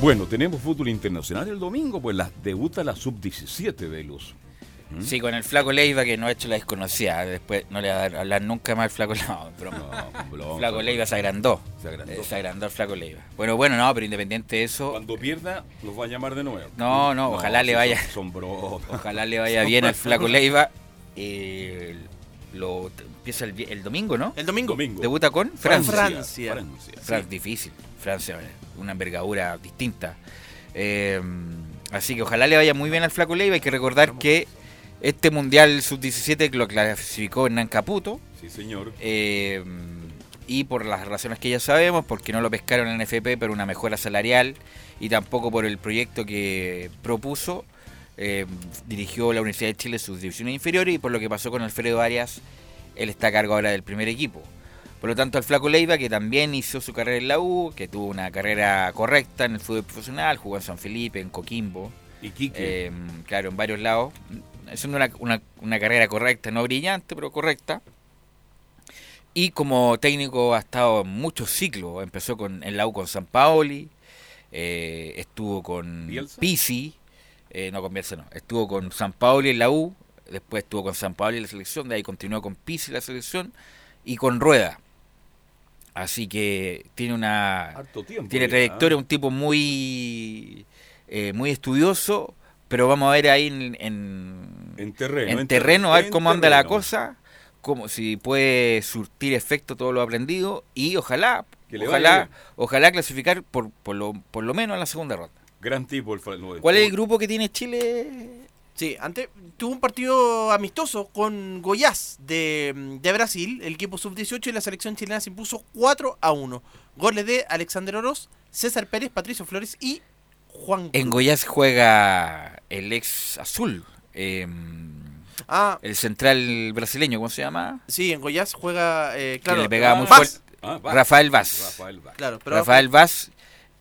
Bueno, tenemos fútbol internacional el domingo, pues la, debuta la sub-17 de Luz. ¿Mm? Sí, con el Flaco Leiva que no ha hecho la desconocida. Después no le va a dar- hablar nunca más al Flaco Leiva. broma. broma. Flaco Leiva se agrandó. Se agrandó. Eh, Se agrandó el Flaco Leiva. Bueno, bueno, no, pero independiente de eso. Cuando pierda, los va a llamar de nuevo. No, no, ojalá le sí, vaya. Son. Ojalá le vaya bien al Flaco Leiva. Eh, lo, empieza el, domingo, ¿no? El domingo. Domingo. Debuta con Francia. Francia. Francia. Fran- difícil. Francia, una envergadura distinta. Eh, así que ojalá le vaya muy bien al Flaco Leiva. Hay que recordar que este Mundial Sub-17 lo clasificó en Caputo. Sí, señor. Eh, y por las razones que ya sabemos, porque no lo pescaron en NFP por una mejora salarial y tampoco por el proyecto que propuso, eh, dirigió la Universidad de Chile sus divisiones inferiores y por lo que pasó con Alfredo Arias, él está a cargo ahora del primer equipo. Por lo tanto, el Flaco Leiva, que también hizo su carrera en la U, que tuvo una carrera correcta en el fútbol profesional, jugó en San Felipe, en Coquimbo, eh, claro, en varios lados. Es una, una, una carrera correcta, no brillante, pero correcta. Y como técnico ha estado en muchos ciclos. Empezó con en la U con San Paoli, eh, estuvo con ¿Bielsa? Pisi, eh, no con Bielsa no, estuvo con San Paoli en la U, después estuvo con San Paoli en la selección, de ahí continuó con Pisi en la selección y con Rueda. Así que tiene una Harto tiempo. tiene trayectoria, ¿eh? un tipo muy eh, muy estudioso, pero vamos a ver ahí en, en, En terreno. en terreno, a ver en cómo anda la cosa, cómo, si puede surtir efecto todo lo aprendido y ojalá, ojalá, ojalá clasificar por, por, lo, por lo menos a la segunda ronda. Gran tipo el, el. ¿Cuál es el grupo que tiene Chile? Sí, antes tuvo un partido amistoso con Goiás de, de Brasil, el equipo sub-18 y la selección chilena se impuso 4 a 1. Goles de Alexander Oroz, César Pérez, Patricio Flores y Juan En Cruz. Goiás juega el ex azul, eh, Ah, el central brasileño, ¿cómo se llama? sí, en Goiás juega, eh, Que claro, le pegaba muy Vaz. fuerte. Ah, Vaz. Rafael Vaz. Rafael Vaz. Claro, pero Rafael Vaz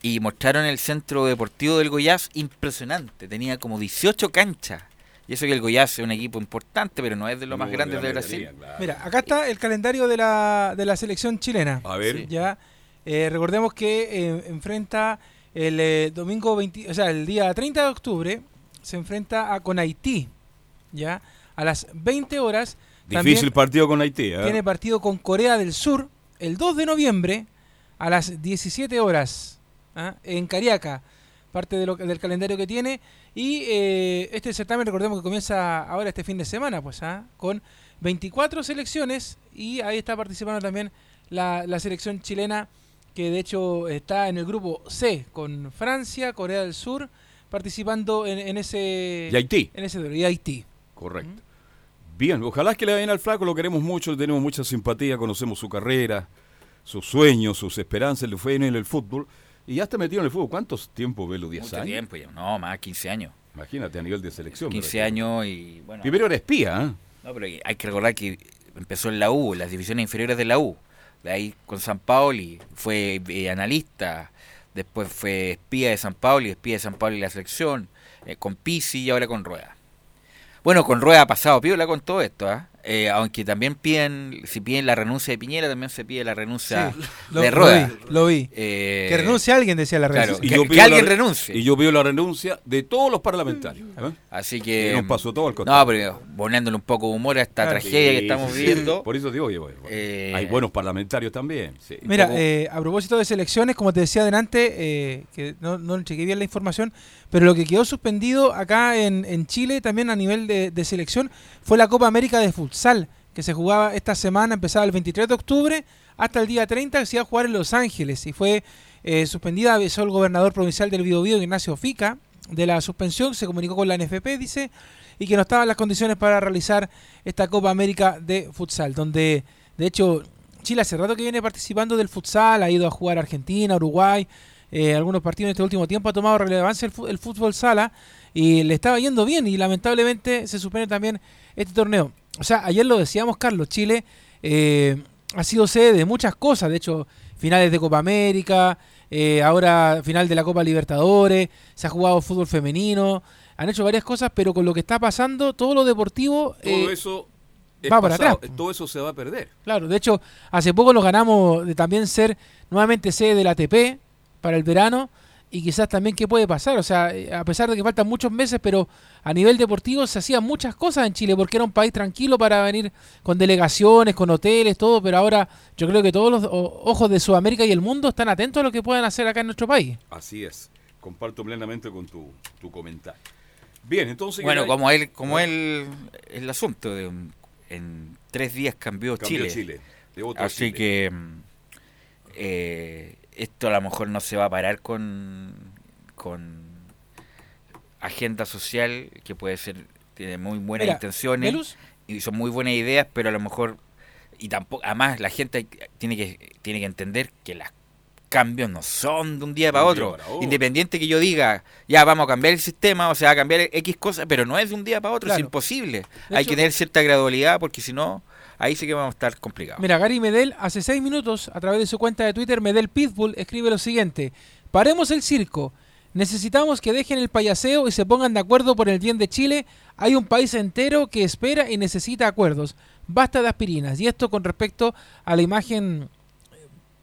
y mostraron el centro deportivo del Goiás impresionante. Tenía como 18 canchas. Y eso que el Goiás es un equipo importante, pero no es de los más grandes de Brasil. claro. Mira, acá está el calendario de la, de la selección chilena. A ver. Ya, eh, recordemos que eh, enfrenta el eh, domingo 20, o sea, el día 30 de octubre se enfrenta a, con Haití, ya, a las 20 horas. Difícil También partido con Haití. ¿eh? tiene partido con Corea del Sur el 2 de noviembre a las 17 horas ¿ah? en Cariaca, parte de lo que- del calendario que tiene. Y eh, este certamen, recordemos que comienza ahora este fin de semana, pues, ¿ah? con 24 selecciones y ahí está participando también la, la selección chilena que de hecho está en el grupo C con Francia, Corea del Sur, participando en, en ese Y Haití. en ese y Haití. Correcto. Bien, ojalá que le vayan al flaco, lo queremos mucho, tenemos mucha simpatía, conocemos su carrera, sus sueños, sus esperanzas, le fue en el fútbol. Y ya está metido en el fútbol. ¿Cuántos tiempo ve los 10 Mucho años? tiempo ya. No, más 15 años. Imagínate a nivel de selección. 15 pero- años y bueno. Primero era espía, ¿eh? No, pero hay que recordar que empezó en la U, en las divisiones inferiores de la U. De ahí con San Paoli, fue eh, analista, después fue espía de San Paoli, espía de San Paoli en la selección, eh, con Pisi y ahora con Rueda. Bueno, con Rueda ha pasado piola con todo esto, ¿ah? Eh, aunque también piden, si piden la renuncia de Piñera, también se pide la renuncia Sí, lo- de lo Rueda. vi, lo vi. Eh, que renuncie alguien, decía la claro, renuncia. que- yo que pido alguien renuncie. Y yo pido la renuncia de todos los parlamentarios. ¿eh? Así Que que... nos pasó todo al contrario. No, pero poniéndole un poco de humor a esta Claro. tragedia que estamos sí, viviendo. sí. Por eso digo, oye, oye, oye, Eh, hay buenos parlamentarios también. sí. Mira, poco- eh, a propósito de selecciones, como te decía adelante, eh, que no, no chequeé bien la información, pero lo que quedó suspendido acá en, en Chile, también a nivel de, de selección, fue la Copa América de Futsal, que se jugaba esta semana, empezaba el 23 de octubre hasta el día 30, que se iba a jugar en Los Ángeles, y fue eh, suspendida, avisó el gobernador provincial del Biobío, Ignacio Fica, de la suspensión, se comunicó con la NFP, dice, y que no estaban las condiciones para realizar esta Copa América de Futsal, donde, de hecho, Chile hace rato que viene participando del futsal, ha ido a jugar Argentina, Uruguay, eh, algunos partidos en este último tiempo ha tomado relevancia el, el fútbol sala y le estaba yendo bien y lamentablemente se suspende también este torneo. O sea, ayer lo decíamos Carlos, Chile eh, ha sido sede de muchas cosas, de hecho, finales de Copa América, eh, ahora final de la Copa Libertadores, se ha jugado fútbol femenino, han hecho varias cosas, pero con lo que está pasando, todo lo deportivo... Todo eh, eso es va para pasado, atrás. Todo eso se va a perder. Claro, de hecho, hace poco nos ganamos de también ser nuevamente sede del ATP para el verano y quizás también qué puede pasar. O sea, eh, a pesar de que faltan muchos meses, pero a nivel deportivo se hacían muchas cosas en Chile porque era un país tranquilo para venir con delegaciones, con hoteles, todo, pero ahora yo creo que todos los ojos de Sudamérica y el mundo están atentos a lo que puedan hacer acá en nuestro país. Así es. Comparto plenamente con tu, tu comentario. Bien, entonces. Bueno, ¿qué- como él, como él, el asunto de un- en tres días cambió, Cambió Chile. Chile, de otro Así Chile. que mm, eh, esto a lo mejor no se va a parar con, con agenda social que puede ser tiene muy buenas Mira, intenciones Velus. y son muy buenas ideas, pero a lo mejor y tampoco además la gente tiene que tiene que entender que los cambios no son de un día para otro. para. Independiente que yo diga, ya vamos a cambiar el sistema, o sea, a cambiar X cosas, pero no es de un día para otro, Claro. es imposible. De Hay hecho- que tener cierta gradualidad porque si no, ahí sí que vamos a estar complicados. Mira, Gary Medel, hace seis minutos, a través de su cuenta de Twitter, Medel Pitbull, escribe lo siguiente. Paremos el circo. Necesitamos que dejen el payaseo y se pongan de acuerdo por el bien de Chile. Hay un país entero que espera y necesita acuerdos. Basta de aspirinas. Y esto con respecto a la imagen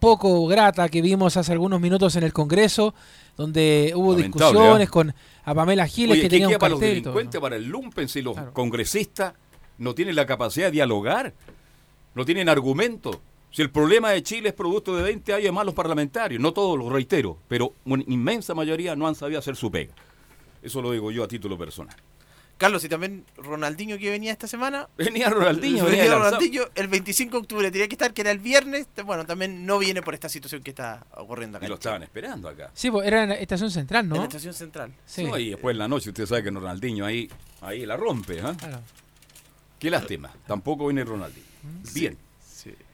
poco grata que vimos hace algunos minutos en el Congreso, donde hubo Lamentable, discusiones ¿eh? con a Pamela Giles, Oye, que ¿qué tenía un para los cartel y todo, delincuentes, para el lumpen, si los congresistas no tienen la capacidad de dialogar? No tienen argumentos. Si el problema de Chile es producto de 20 años de malos parlamentarios, no todos, lo reitero, pero una inmensa mayoría no han sabido hacer su pega. Eso lo digo yo a título personal. Carlos, y también Ronaldinho que venía esta semana. Venía Ronaldinho, venía. Ronaldinho el 25 de octubre tenía que estar, que era el viernes. Bueno, también no viene por esta situación que está ocurriendo acá. Y lo estaban esperando acá. Sí, pues era en la estación central, ¿no? En la estación central. Sí. No, y después en la noche usted sabe que Ronaldinho ahí, ahí la rompe. ¿ah? Claro. Qué lástima. Tampoco viene Ronaldinho. Bien.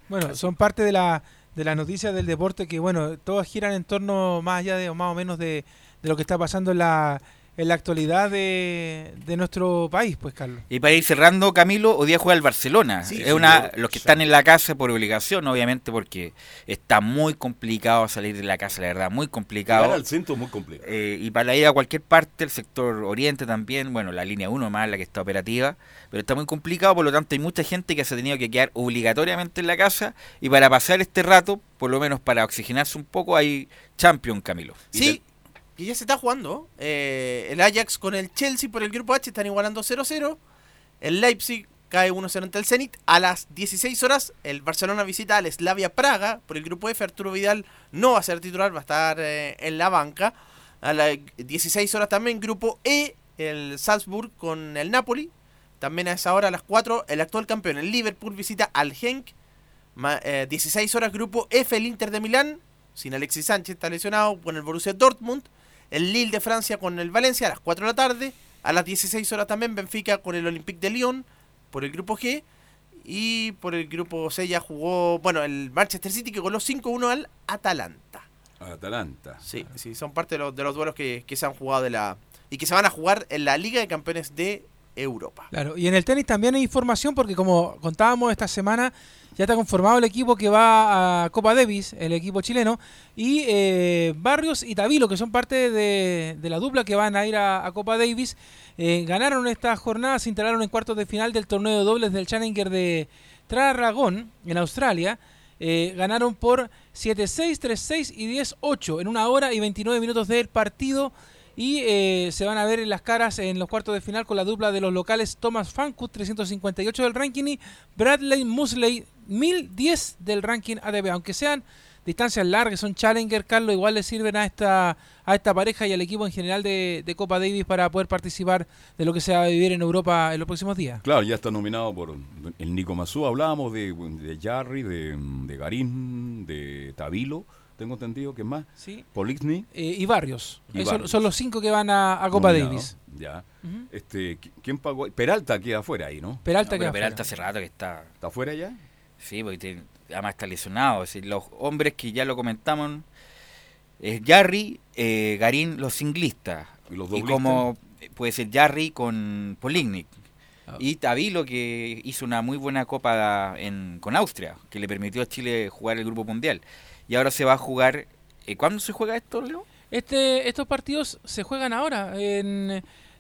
Bueno, son parte de la de las noticias del deporte que, bueno, todas giran en torno más allá de, o más o menos de, de lo que está pasando en la, en la actualidad de, de nuestro país, pues, Carlos. Y para ir cerrando, Camilo, hoy día juega el Barcelona. Sí, es sí, una, yo- los que están en la casa por obligación, obviamente, porque está muy complicado salir de la casa, la verdad, muy complicado. Llegar al centro es muy complicado. Eh, y para ir a cualquier parte, el sector oriente también, bueno, la línea 1 más la que está operativa, pero está muy complicado, por lo tanto hay mucha gente que se ha tenido que quedar obligatoriamente en la casa y para pasar este rato, por lo menos para oxigenarse un poco, hay Champion, Camilo. Sí, y ya se está jugando. Eh, el Ajax con el Chelsea por el grupo H están igualando 0-0. El Leipzig cae 1-0 ante el Zenit. A las 16 horas, el Barcelona visita al Slavia Praga por el grupo F. Arturo Vidal no va a ser titular, va a estar eh, en la banca. A las 16 horas también, grupo E, el Salzburg con el Napoli. También a esa hora, a las 4, el actual campeón, el Liverpool, visita al Genk. Ma- eh, 16 horas, grupo F, el Inter de Milán, sin Alexis Sánchez, está lesionado, con el Borussia Dortmund. El Lille de Francia con el Valencia a las 4 de la tarde. A las 16 horas también Benfica con el Olympique de Lyon por el grupo G. Y por el grupo C ya jugó, bueno, el Manchester City que goló 5-1 al Atalanta. Atalanta. Sí, sí, son parte de los, de los duelos que, que se han jugado de la y que se van a jugar en la Liga de Campeones de Europa. Claro, y en el tenis también hay información porque como contábamos esta semana, ya está conformado el equipo que va a Copa Davis, el equipo chileno, y eh, Barrios y Tavilo, que son parte de, la dupla que van a ir a, Copa Davis, eh, ganaron esta jornada, se instalaron en cuartos de final del torneo de dobles del Challenger de Tarragón, en Australia. Eh, ganaron por 7-6, 3-6 y 10-8 en una hora y 29 minutos del partido. Y eh, se van a ver en las caras en los cuartos de final con la dupla de los locales Thomas Fankut, 358 del ranking, y Bradley Musley, 1010 del ranking ADB. Aunque sean distancias largas, son Challenger, Carlos, igual le sirven a esta, a esta pareja y al equipo en general de, de Copa Davis para poder participar de lo que se va a vivir en Europa en los próximos días. Claro, ya está nominado por el Nico Mazú. Hablábamos de, de Jarry, de, de Garín, de Tabilo. Tengo entendido que más. Sí. Poligny. Eh, y Barrios. Y Eh, son- los cinco que van a, a Copa Nominado, Davis. Ya. Este, ¿qui- ¿Quién pagó? Peralta queda afuera ahí, ¿no? Peralta No, queda Peralta hace rato que está. ¿Está afuera ya? Sí, porque tiene- además está lesionado. Es decir, los hombres que ya lo comentamos es Jarry, eh, Garín, los singlistas. ¿Y los Y doblistas? como puede ser Jarry con Polignic. Ah. Y Tavilo, que hizo una muy buena copa en, con Austria, que le permitió a Chile jugar el Grupo Mundial. Y ahora se va a jugar. eh, ¿Cuándo se juega esto, Leo? Este, estos partidos se juegan ahora. En,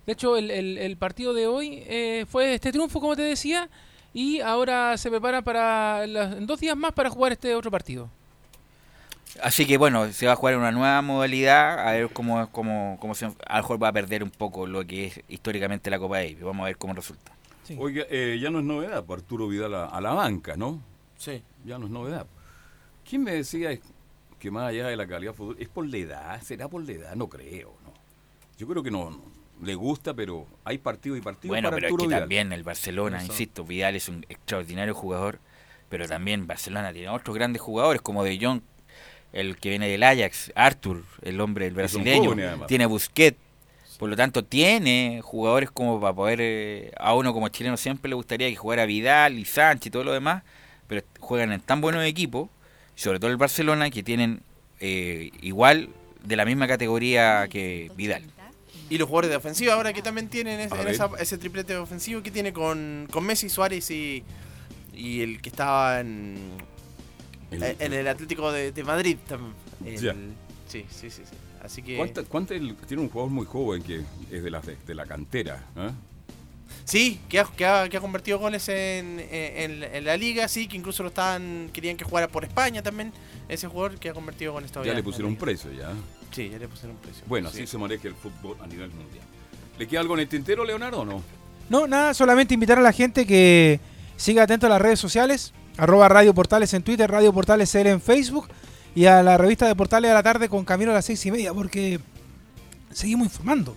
de hecho, el, el- el partido de hoy eh, fue este triunfo, como te decía, y ahora se prepara para las- en dos días más para jugar este otro partido. Así que bueno, se va a jugar en una nueva modalidad, a ver cómo, cómo, cómo se, a lo mejor va a perder un poco lo que es históricamente la Copa Davis. Vamos a ver cómo resulta. Oiga, eh, ya no es novedad, Arturo Vidal a, a la banca, ¿no? Sí. Ya no es novedad. ¿Quién me decía que más allá de la calidad fútbol, es por la edad? ¿Será por la edad? No creo, ¿no? Yo creo que no, no. le gusta, pero hay partido y partido Bueno, para pero es Arturo que Vidal. también el Barcelona, Eso. insisto, Vidal es un extraordinario jugador, pero también Barcelona tiene otros grandes jugadores como De Jong, el que viene del Ajax, Arthur, el hombre Que son brasileño, jóvenes, tiene Busquets, por lo tanto tiene jugadores como para poder, eh, a uno como chileno siempre le gustaría que jugara Vidal y Sánchez y todo lo demás, pero juegan en tan buenos equipos, sobre todo el Barcelona, que tienen eh, igual de la misma categoría que Vidal. Y los jugadores de ofensiva ahora que también tienen ese, A en esa- ese triplete ofensivo que tiene con, con Messi, Suárez y, y el que estaba en, El- eh, en el Atlético de, de Madrid. tam- el- sí, sí, sí, sí. Así que... ¿Cuánta- cuánta el- tiene un jugador muy joven que es de la, de, de la cantera? ¿eh? Sí, que ha, que ha, que ha convertido goles en, en, en la liga, sí, que incluso lo estaban querían que jugara por España también, ese jugador que ha convertido goles todavía. Ya le pusieron liga. precio ya. Sí, ya le pusieron precio. Bueno, Sí. así se maneja el fútbol a nivel mundial. ¿Le queda algo en el tintero, Leonardo, o no? No, nada, solamente invitar a la gente que siga atento a las redes sociales, arroba Radio Portales en Twitter, Radio Portales CL en Facebook y a la revista de Portales a la tarde con Camino a las seis y media, porque seguimos informando.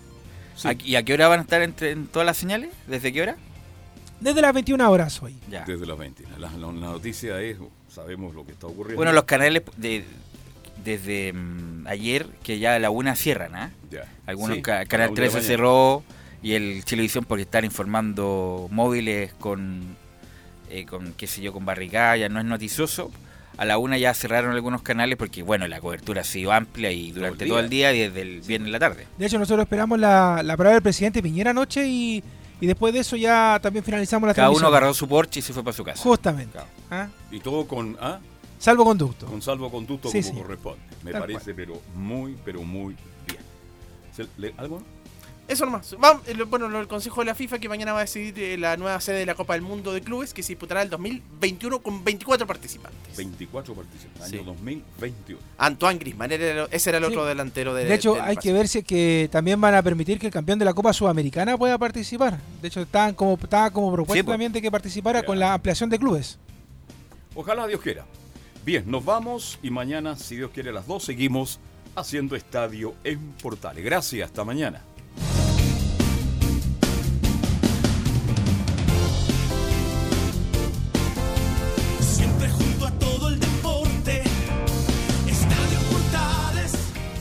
Sí. ¿A- ¿Y a qué hora van a estar entre, en todas las señales? ¿Desde qué hora? Desde las 21 horas hoy. Ya. Desde las 20. La, la- la noticia es, sabemos lo que está ocurriendo. Bueno, los canales de, desde mm, ayer que ya a la una cierran, ¿ah? Ya. Algunos Sí, ca- Canal una de la 13 mañana. cerró y el Televisión porque están informando móviles con, eh, con qué sé yo, con barricada, ya no es noticioso. A la una ya cerraron algunos canales porque, bueno, la cobertura ha sido amplia y durante el todo el día. y desde el viernes en la tarde. De hecho, nosotros esperamos la, la palabra del presidente Piñera anoche y, y después de eso ya también finalizamos la Cada uno agarró su porche y se fue para su casa. Justamente. ¿ah? Y todo con, ¿ah? Salvoconducto. con salvoconducto Sí, como sí. corresponde. Me Tal parece, pero muy, pero muy bien. ¿Se- le- ¿Algo? Eso nomás. Vamos, eh, bueno, el Consejo de la FIFA que mañana va a decidir eh, la nueva sede de la Copa del Mundo de Clubes que se disputará el 2021 con 24 participantes. 24 participantes. Sí. Año 2021. Antoine el- ese era el Sí. otro delantero de De hecho, del hay que ver si es que también van a permitir que el campeón de la Copa Sudamericana pueda participar. De hecho, estaban como, estaba como propuesta Sí, pues. también de que participara con la ampliación de clubes. Ojalá Dios quiera. Bien, nos vamos y mañana, si Dios quiere, a las 2 seguimos haciendo estadio en Portales. Gracias, hasta mañana.